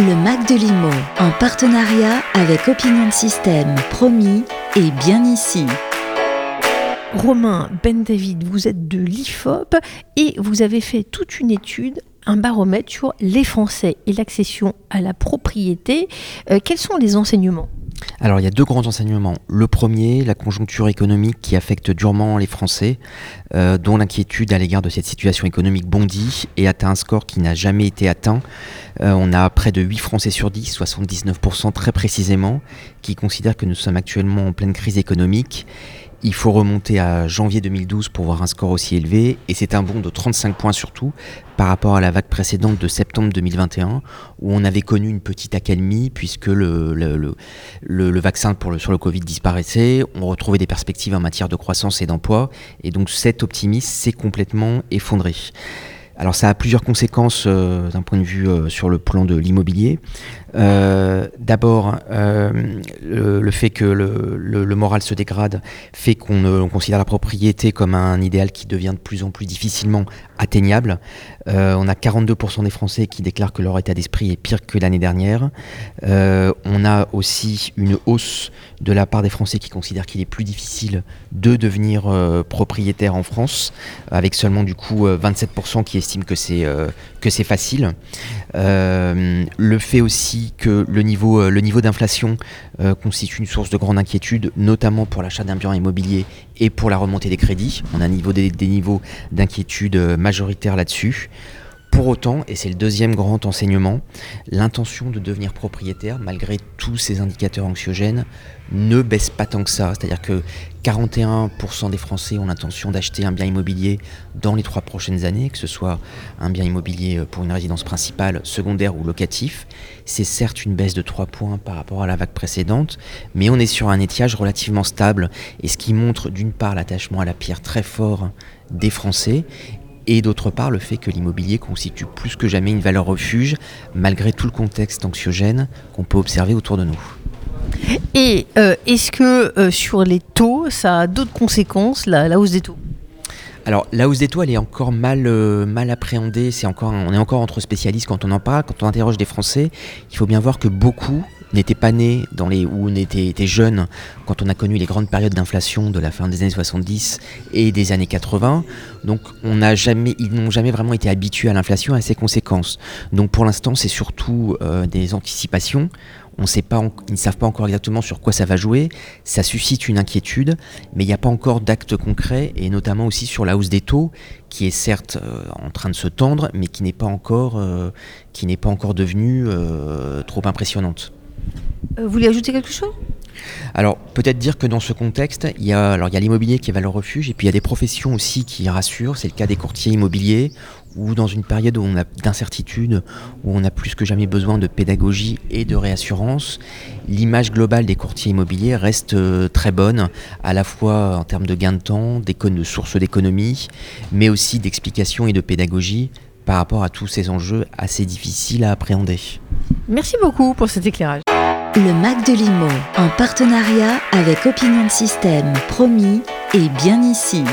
Le Mac de Limo, en partenariat avec Opinion de Système, promis et bien ici. Romain Ben David, vous êtes de l'IFOP et vous avez fait toute une étude un baromètre sur les Français et l'accession à la propriété. Euh, quels sont les enseignements? Alors il y a deux grands enseignements. Le premier, la conjoncture économique qui affecte durement les Français, euh, dont l'inquiétude à l'égard de cette situation économique bondit et atteint un score qui n'a jamais été atteint. Euh, on a près de 8 Français sur 10, 79% très précisément, qui considèrent que nous sommes actuellement en pleine crise économique il faut remonter à janvier 2012 pour voir un score aussi élevé, et c'est un bond de 35 points surtout par rapport à la vague précédente de septembre 2021, où on avait connu une petite accalmie puisque le, le, vaccin pour le, sur le Covid disparaissait, on retrouvait des perspectives en matière de croissance et d'emploi, et donc cet optimisme s'est complètement effondré. Alors ça a plusieurs conséquences euh, d'un point de vue euh, sur le plan de l'immobilier. Euh, d'abord, le, fait que le, moral se dégrade fait qu'on considère la propriété comme un idéal qui devient de plus en plus difficilement atteignable. on a 42% des Français qui déclarent que leur état d'esprit est pire que l'année dernière. on a aussi une hausse de la part des Français qui considèrent qu'il est plus difficile de devenir propriétaire en France, avec seulement du coup 27% qui estiment que c'est euh, que c'est facile. Euh, le fait aussi que le niveau, euh, d'inflation constitue une source de grande inquiétude, notamment pour l'achat d'un bien immobilier et pour la remontée des crédits. On a niveau des, niveaux d'inquiétude majoritaires là-dessus. Pour autant, et c'est le deuxième grand enseignement, l'intention de devenir propriétaire, malgré tous ces indicateurs anxiogènes, ne baisse pas tant que ça. C'est-à-dire que 41% des Français ont l'intention d'acheter un bien immobilier dans les trois prochaines années, que ce soit un bien immobilier pour une résidence principale, secondaire ou locatif. C'est certes une baisse de 3 points par rapport à la vague précédente, mais on est sur un étiage relativement stable, et ce qui montre d'une part l'attachement à la pierre très fort des Français et d'autre part le fait que l'immobilier constitue plus que jamais une valeur refuge malgré tout le contexte anxiogène qu'on peut observer autour de nous. Et euh, est-ce que euh, sur les taux, ça a d'autres conséquences, la, hausse des taux? Alors la hausse des taux, elle est encore mal, euh, mal appréhendée. C'est encore, on est encore entre spécialistes quand on en parle, quand on interroge des Français. Il faut bien voir que beaucoup n'était pas né dans les, ou on était, jeune quand on a connu les grandes périodes d'inflation de la fin des années 70 et des années 80. Donc on n'a jamais, ils n'ont jamais vraiment été habitués à l'inflation et à ses conséquences. Donc pour l'instant, c'est surtout euh, des anticipations. On sait pas, ils ne savent pas encore exactement sur quoi ça va jouer. Ça suscite une inquiétude, mais il n'y a pas encore d'actes concrets, et notamment aussi sur la hausse des taux, qui est certes euh, en train de se tendre, mais qui n'est pas encore, euh, qui n'est pas encore devenue trop impressionnante. Euh, vous voulez ajouter quelque chose? Alors peut-être dire que dans ce contexte, il y a alors il y a l'immobilier qui est valeur refuge et puis il y a des professions aussi qui rassurent. C'est le cas des courtiers immobiliers ou dans une période où on a d'incertitude, où on a plus que jamais besoin de pédagogie et de réassurance, l'image globale des courtiers immobiliers reste euh, très bonne, à la fois en termes de gain de temps, de sources d'économie, mais aussi d'explication et de pédagogie par rapport à tous ces enjeux assez difficiles à appréhender. Merci beaucoup pour cet éclairage. Le Mac de Limo, en partenariat avec Opinion Système, promis et bien ici.